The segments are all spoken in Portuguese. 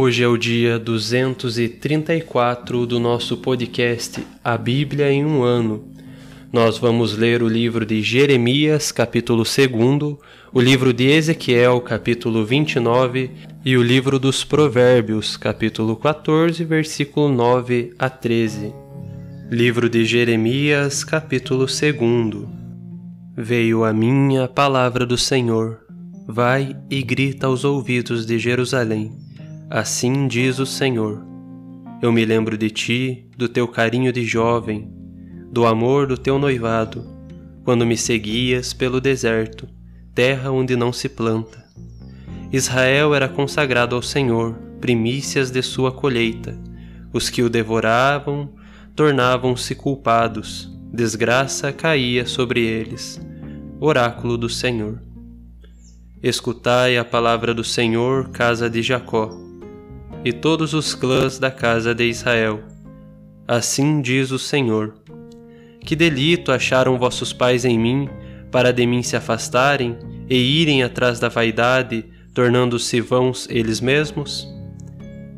Hoje é o dia 234 do nosso podcast A Bíblia em um Ano. Nós vamos ler o livro de Jeremias, capítulo 2, o livro de Ezequiel, capítulo 29 e o livro dos Provérbios, capítulo 14, versículo 9 a 13. Livro de Jeremias, capítulo 2 Veio a minha palavra do Senhor. Vai e grita aos ouvidos de Jerusalém Assim diz o Senhor: Eu me lembro de ti, do teu carinho de jovem, do amor do teu noivado, quando me seguias pelo deserto, terra onde não se planta. Israel era consagrado ao Senhor, primícias de sua colheita. Os que o devoravam tornavam-se culpados, desgraça caía sobre eles. Oráculo do Senhor. Escutai a palavra do Senhor, casa de Jacó e todos os clãs da casa de Israel. Assim diz o Senhor: Que delito acharam vossos pais em mim, para de mim se afastarem e irem atrás da vaidade, tornando-se vãos eles mesmos?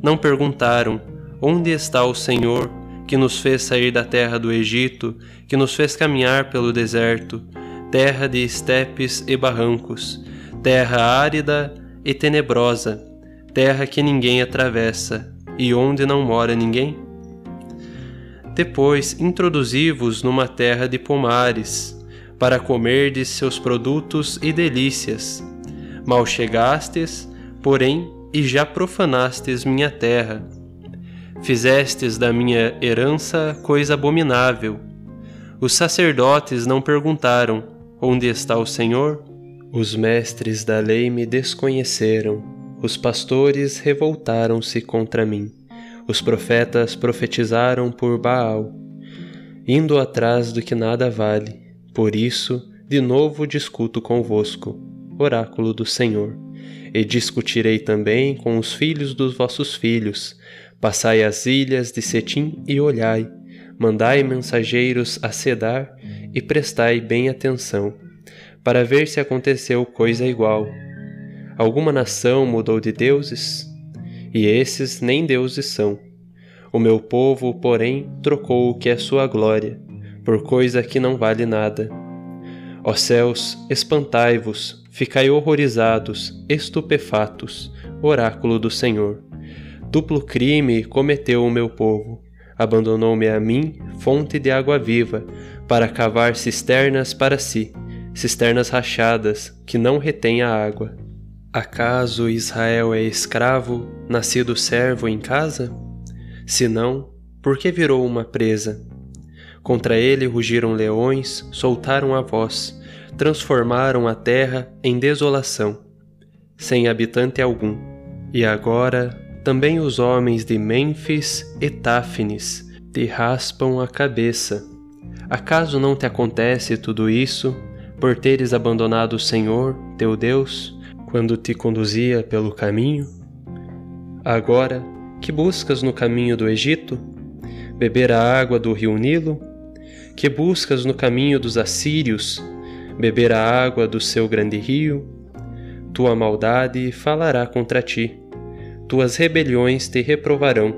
Não perguntaram: Onde está o Senhor, que nos fez sair da terra do Egito, que nos fez caminhar pelo deserto, terra de estepes e barrancos, terra árida e tenebrosa, terra que ninguém atravessa e onde não mora ninguém? Depois introduzi-vos numa terra de pomares, para comerdes seus produtos e delícias. Mal chegastes, porém, e já profanastes minha terra. Fizestes da minha herança coisa abominável. Os sacerdotes não perguntaram: Onde está o Senhor? Os mestres da lei me desconheceram os pastores revoltaram-se contra mim. Os profetas profetizaram por Baal, indo atrás do que nada vale. Por isso, de novo discuto convosco, oráculo do Senhor. E discutirei também com os filhos dos vossos filhos. Passai as ilhas de Setim e olhai. Mandai mensageiros a sedar e prestai bem atenção, para ver se aconteceu coisa igual Alguma nação mudou de deuses? E esses nem deuses são. O meu povo, porém, trocou o que é sua glória, por coisa que não vale nada. Ó céus, espantai-vos, ficai horrorizados, estupefatos, oráculo do Senhor. Duplo crime cometeu o meu povo. Abandonou-me a mim, fonte de água viva, para cavar cisternas para si, cisternas rachadas, que não retêm a água. Acaso Israel é escravo, nascido servo em casa? Se não, por que virou uma presa? Contra ele rugiram leões, soltaram a voz, transformaram a terra em desolação, sem habitante algum. E agora também os homens de Mênfis e Táfnis te raspam a cabeça. Acaso não te acontece tudo isso por teres abandonado o Senhor, teu Deus, quando te conduzia pelo caminho? Agora, que buscas no caminho do Egito? Beber a água do rio Nilo? que buscas no caminho dos assírios, beber a água do seu grande rio? Tua maldade falará contra ti, tuas rebeliões te reprovarão.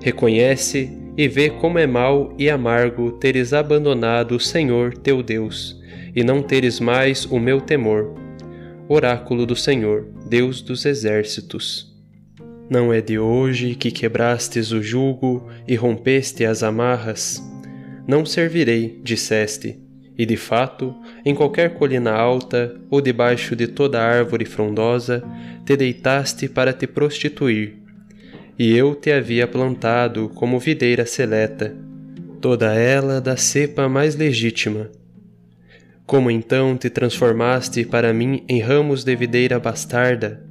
Reconhece e vê como é mau e amargo teres abandonado o Senhor teu Deus, e não teres mais o meu temor. Oráculo do Senhor, Deus dos exércitos. Não é de hoje que quebrastes o jugo e rompeste as amarras, não servirei, disseste, e de fato, em qualquer colina alta ou debaixo de toda árvore frondosa, te deitaste para te prostituir. E eu te havia plantado como videira seleta, toda ela da cepa mais legítima. Como então te transformaste para mim em ramos de videira bastarda,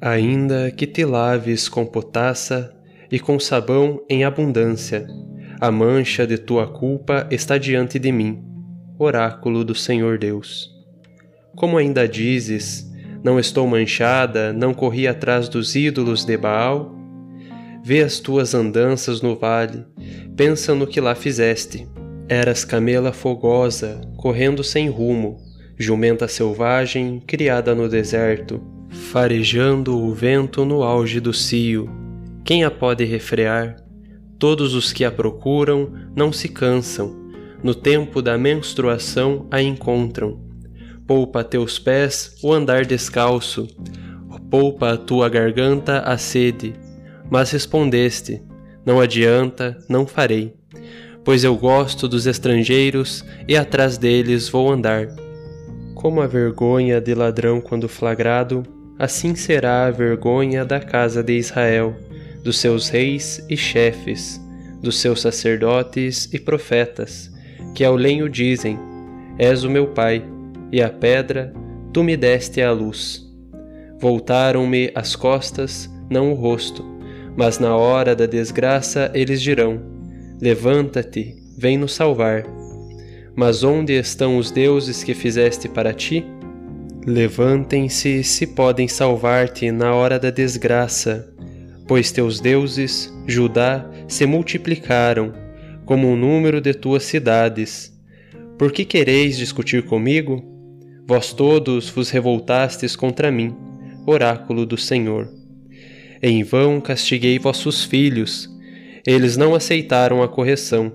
ainda que te laves com potassa e com sabão em abundância, a mancha de tua culpa está diante de mim, oráculo do Senhor Deus. Como ainda dizes, não estou manchada, não corri atrás dos ídolos de Baal? Vê as tuas andanças no vale, pensa no que lá fizeste. Eras camela fogosa, correndo sem rumo, jumenta selvagem, criada no deserto, farejando o vento no auge do cio. Quem a pode refrear? Todos os que a procuram não se cansam, no tempo da menstruação a encontram. Poupa a teus pés o andar descalço, poupa a tua garganta a sede. Mas respondeste: Não adianta, não farei. Pois eu gosto dos estrangeiros e atrás deles vou andar. Como a vergonha de ladrão quando flagrado, assim será a vergonha da casa de Israel dos seus reis e chefes, dos seus sacerdotes e profetas, que ao lenho dizem: És o meu pai, e a pedra, tu me deste a luz. Voltaram-me as costas, não o rosto, mas na hora da desgraça eles dirão: Levanta-te, vem nos salvar. Mas onde estão os deuses que fizeste para ti? Levantem-se se podem salvar-te na hora da desgraça pois teus deuses, Judá, se multiplicaram, como o número de tuas cidades. Por que quereis discutir comigo? Vós todos vos revoltastes contra mim, oráculo do Senhor. Em vão castiguei vossos filhos, eles não aceitaram a correção.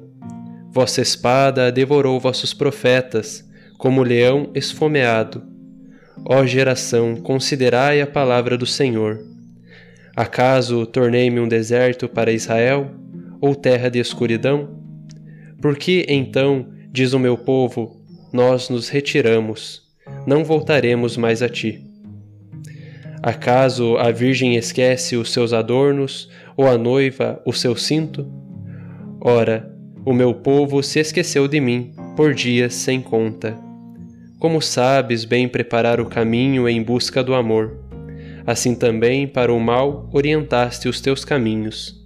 Vossa espada devorou vossos profetas, como leão esfomeado. Ó geração, considerai a palavra do Senhor. Acaso tornei-me um deserto para Israel, ou terra de escuridão? Por que então, diz o meu povo, nós nos retiramos, não voltaremos mais a ti? Acaso a Virgem esquece os seus adornos, ou a noiva o seu cinto? Ora, o meu povo se esqueceu de mim por dias sem conta. Como sabes bem preparar o caminho em busca do amor? assim também para o mal orientaste os teus caminhos.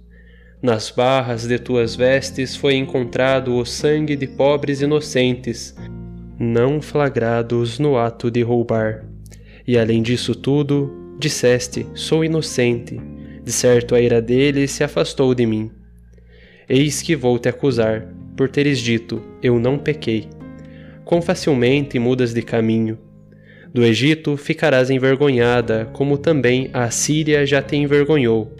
Nas barras de tuas vestes foi encontrado o sangue de pobres inocentes, não flagrados no ato de roubar. E além disso tudo, disseste: Sou inocente. De certo a ira dele se afastou de mim. Eis que vou te acusar, por teres dito: Eu não pequei. Quão facilmente mudas de caminho do Egito ficarás envergonhada, como também a Síria já te envergonhou.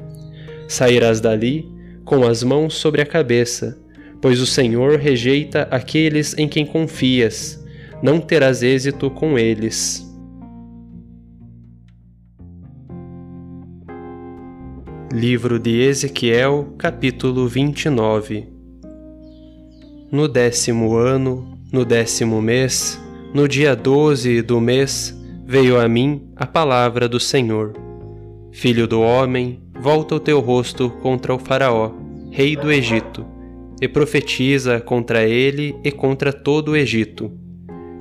Sairás dali com as mãos sobre a cabeça, pois o Senhor rejeita aqueles em quem confias, não terás êxito com eles. Livro de Ezequiel, capítulo 29 No décimo ano, no décimo mês, no dia doze do mês, veio a mim a palavra do Senhor. Filho do homem, volta o teu rosto contra o Faraó, rei do Egito, e profetiza contra ele e contra todo o Egito.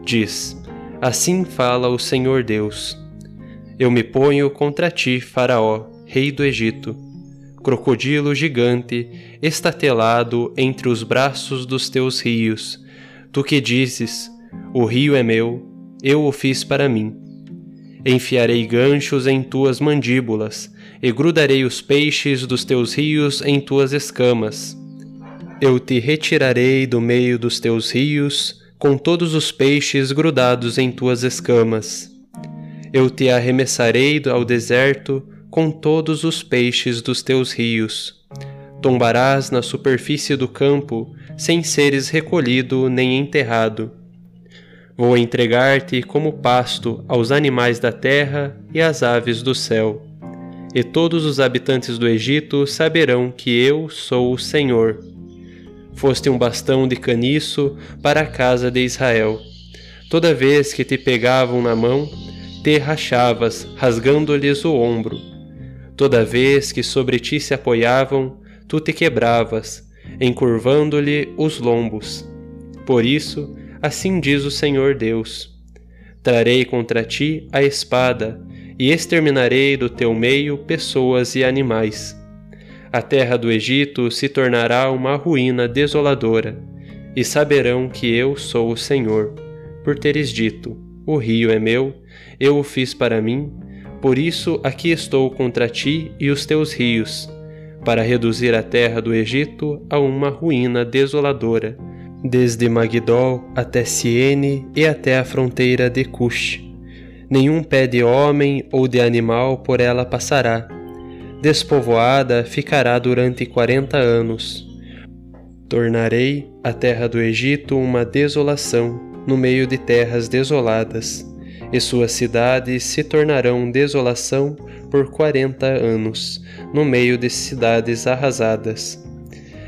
Diz: Assim fala o Senhor Deus: Eu me ponho contra ti, Faraó, rei do Egito, crocodilo gigante, estatelado entre os braços dos teus rios. Tu que dizes: O rio é meu, eu o fiz para mim. Enfiarei ganchos em tuas mandíbulas, e grudarei os peixes dos teus rios em tuas escamas. Eu te retirarei do meio dos teus rios, com todos os peixes grudados em tuas escamas. Eu te arremessarei ao deserto com todos os peixes dos teus rios. Tombarás na superfície do campo, sem seres recolhido nem enterrado. Vou entregar-te como pasto aos animais da terra e às aves do céu. E todos os habitantes do Egito saberão que eu sou o Senhor. Foste um bastão de caniço para a casa de Israel. Toda vez que te pegavam na mão, te rachavas, rasgando-lhes o ombro. Toda vez que sobre ti se apoiavam, tu te quebravas, encurvando-lhe os lombos. Por isso, assim diz o Senhor Deus: Trarei contra ti a espada, e exterminarei do teu meio pessoas e animais a terra do Egito se tornará uma ruína desoladora, e saberão que eu sou o Senhor, por teres dito: O rio é meu, eu o fiz para mim, por isso aqui estou contra ti e os teus rios, para reduzir a terra do Egito a uma ruína desoladora, desde Magdol até Siene e até a fronteira de Cush. Nenhum pé de homem ou de animal por ela passará despovoada ficará durante quarenta anos. Tornarei a terra do Egito uma desolação no meio de terras desoladas, e suas cidades se tornarão desolação por quarenta anos, no meio de cidades arrasadas.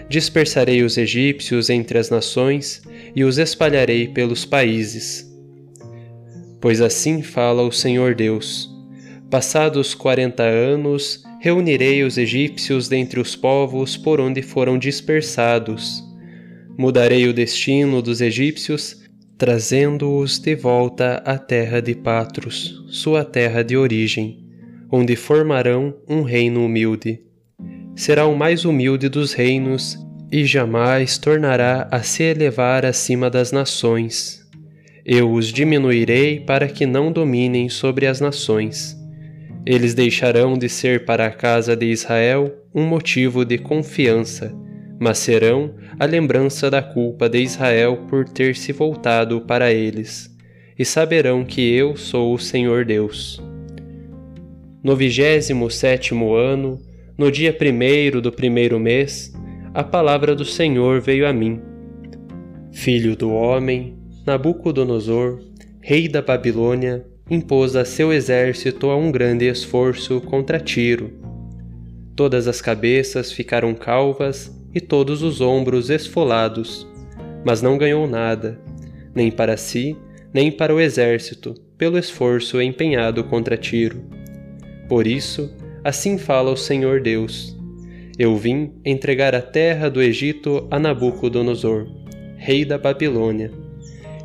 Dispersarei os egípcios entre as nações e os espalharei pelos países. Pois assim fala o Senhor Deus: Passados quarenta anos, reunirei os egípcios dentre os povos por onde foram dispersados. Mudarei o destino dos egípcios, trazendo-os de volta à terra de Patros, sua terra de origem, onde formarão um reino humilde. Será o mais humilde dos reinos e jamais tornará a se elevar acima das nações. Eu os diminuirei para que não dominem sobre as nações eles deixarão de ser para a casa de Israel um motivo de confiança, mas serão a lembrança da culpa de Israel por ter se voltado para eles, e saberão que eu sou o Senhor Deus. No vigésimo sétimo ano, no dia primeiro do primeiro mês, a palavra do Senhor veio a mim. Filho do homem, Nabucodonosor, rei da Babilônia, impôs a seu exército a um grande esforço contra Tiro. Todas as cabeças ficaram calvas e todos os ombros esfolados, mas não ganhou nada, nem para si, nem para o exército, pelo esforço empenhado contra Tiro. Por isso, assim fala o Senhor Deus: Eu vim entregar a terra do Egito a Nabucodonosor, rei da Babilônia.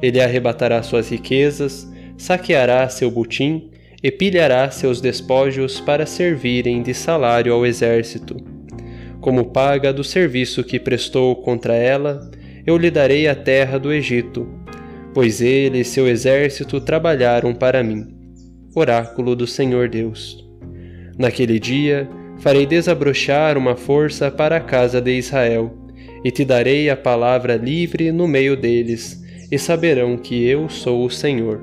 Ele arrebatará suas riquezas, saqueará seu butim e pilhará seus despojos para servirem de salário ao exército. Como paga do serviço que prestou contra ela, eu lhe darei a terra do Egito, pois ele e seu exército trabalharam para mim. Oráculo do Senhor Deus. Naquele dia, farei desabrochar uma força para a casa de Israel, e te darei a palavra livre no meio deles, e saberão que eu sou o Senhor.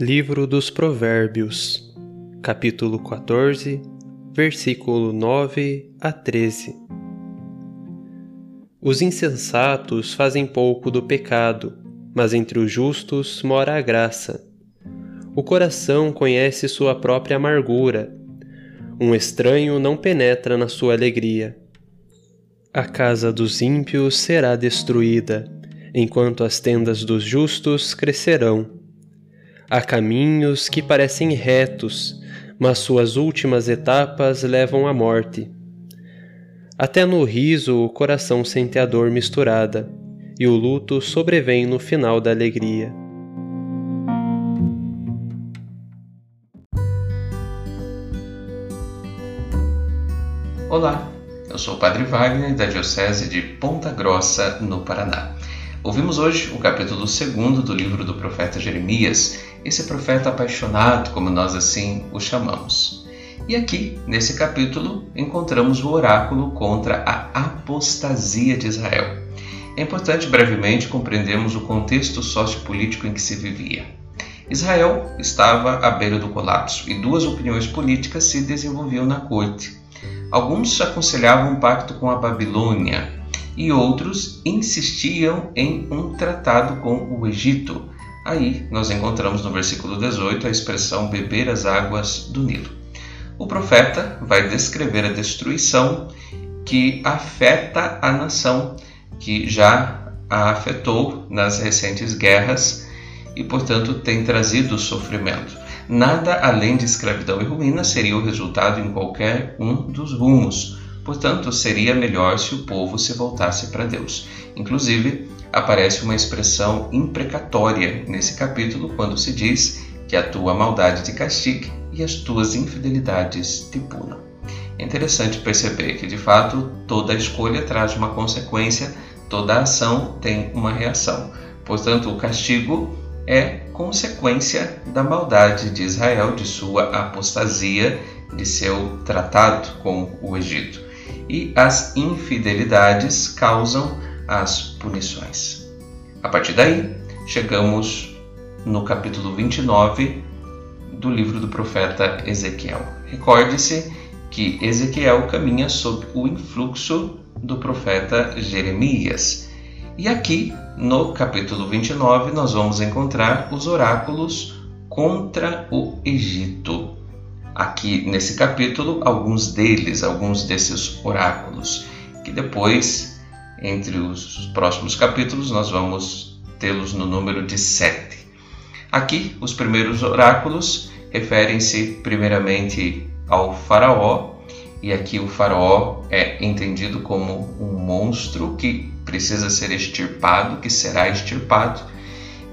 Livro dos Provérbios, capítulo 14, versículo 9 a 13. Os insensatos fazem pouco do pecado, mas entre os justos mora a graça. O coração conhece sua própria amargura. Um estranho não penetra na sua alegria. A casa dos ímpios será destruída, enquanto as tendas dos justos crescerão. Há caminhos que parecem retos, mas suas últimas etapas levam à morte. Até no riso o coração sente a dor misturada, e o luto sobrevém no final da alegria. Olá, eu sou o Padre Wagner da Diocese de Ponta Grossa, no Paraná. Ouvimos hoje o capítulo 2 do livro do profeta Jeremias, esse profeta apaixonado, como nós assim o chamamos. E aqui, nesse capítulo, encontramos o oráculo contra a apostasia de Israel. É importante brevemente compreendermos o contexto sociopolítico em que se vivia. Israel estava à beira do colapso e duas opiniões políticas se desenvolviam na corte. Alguns aconselhavam um pacto com a Babilônia e outros insistiam em um tratado com o Egito. Aí nós encontramos no versículo 18 a expressão beber as águas do Nilo. O profeta vai descrever a destruição que afeta a nação, que já a afetou nas recentes guerras e, portanto, tem trazido sofrimento. Nada além de escravidão e ruína seria o resultado em qualquer um dos rumos. Portanto, seria melhor se o povo se voltasse para Deus. Inclusive, aparece uma expressão imprecatória nesse capítulo quando se diz que a tua maldade te castigue e as tuas infidelidades te punam. É interessante perceber que, de fato, toda escolha traz uma consequência, toda ação tem uma reação. Portanto, o castigo é consequência da maldade de Israel, de sua apostasia, de seu tratado com o Egito. E as infidelidades causam as punições. A partir daí, chegamos no capítulo 29 do livro do profeta Ezequiel. Recorde-se que Ezequiel caminha sob o influxo do profeta Jeremias e aqui, no capítulo 29, nós vamos encontrar os oráculos contra o Egito. Aqui nesse capítulo, alguns deles, alguns desses oráculos, que depois, entre os próximos capítulos, nós vamos tê-los no número de sete. Aqui, os primeiros oráculos referem-se primeiramente ao Faraó, e aqui o Faraó é entendido como um monstro que precisa ser extirpado, que será extirpado,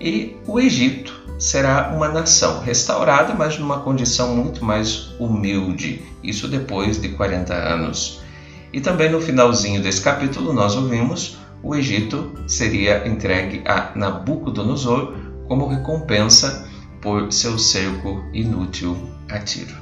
e o Egito será uma nação restaurada, mas numa condição muito mais humilde, isso depois de 40 anos. E também no finalzinho desse capítulo nós ouvimos o Egito seria entregue a Nabucodonosor como recompensa por seu cerco inútil a tiro.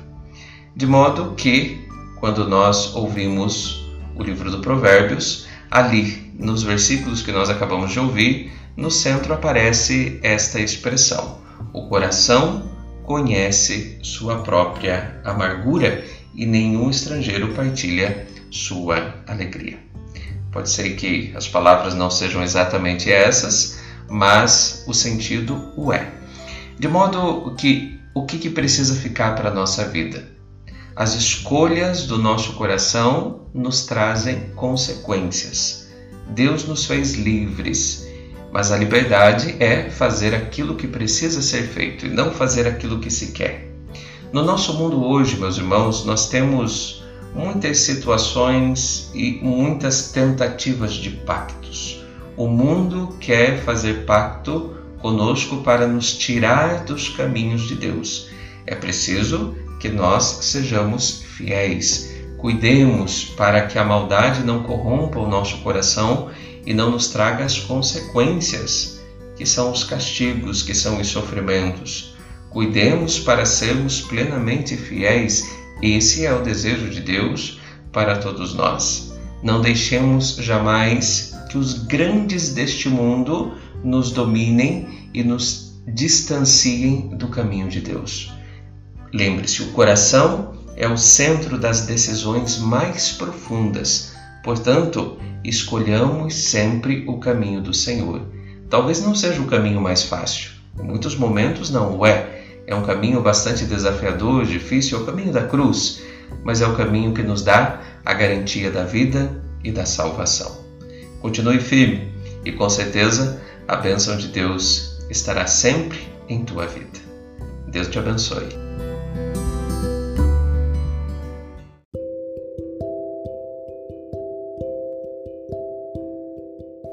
De modo que, quando nós ouvimos o livro do Provérbios, ali nos versículos que nós acabamos de ouvir, no centro aparece esta expressão: O coração conhece sua própria amargura e nenhum estrangeiro partilha sua alegria. Pode ser que as palavras não sejam exatamente essas, mas o sentido o é. De modo que o que, que precisa ficar para a nossa vida? As escolhas do nosso coração nos trazem consequências. Deus nos fez livres, mas a liberdade é fazer aquilo que precisa ser feito e não fazer aquilo que se quer. No nosso mundo hoje, meus irmãos, nós temos muitas situações e muitas tentativas de pactos. O mundo quer fazer pacto conosco para nos tirar dos caminhos de Deus. É preciso que nós sejamos fiéis. Cuidemos para que a maldade não corrompa o nosso coração e não nos traga as consequências, que são os castigos, que são os sofrimentos. Cuidemos para sermos plenamente fiéis. Esse é o desejo de Deus para todos nós. Não deixemos jamais que os grandes deste mundo nos dominem e nos distanciem do caminho de Deus. Lembre-se, o coração é o centro das decisões mais profundas, Portanto, escolhamos sempre o caminho do Senhor. Talvez não seja o caminho mais fácil, em muitos momentos não o é. É um caminho bastante desafiador, difícil, é o caminho da cruz, mas é o caminho que nos dá a garantia da vida e da salvação. Continue firme e com certeza a bênção de Deus estará sempre em tua vida. Deus te abençoe.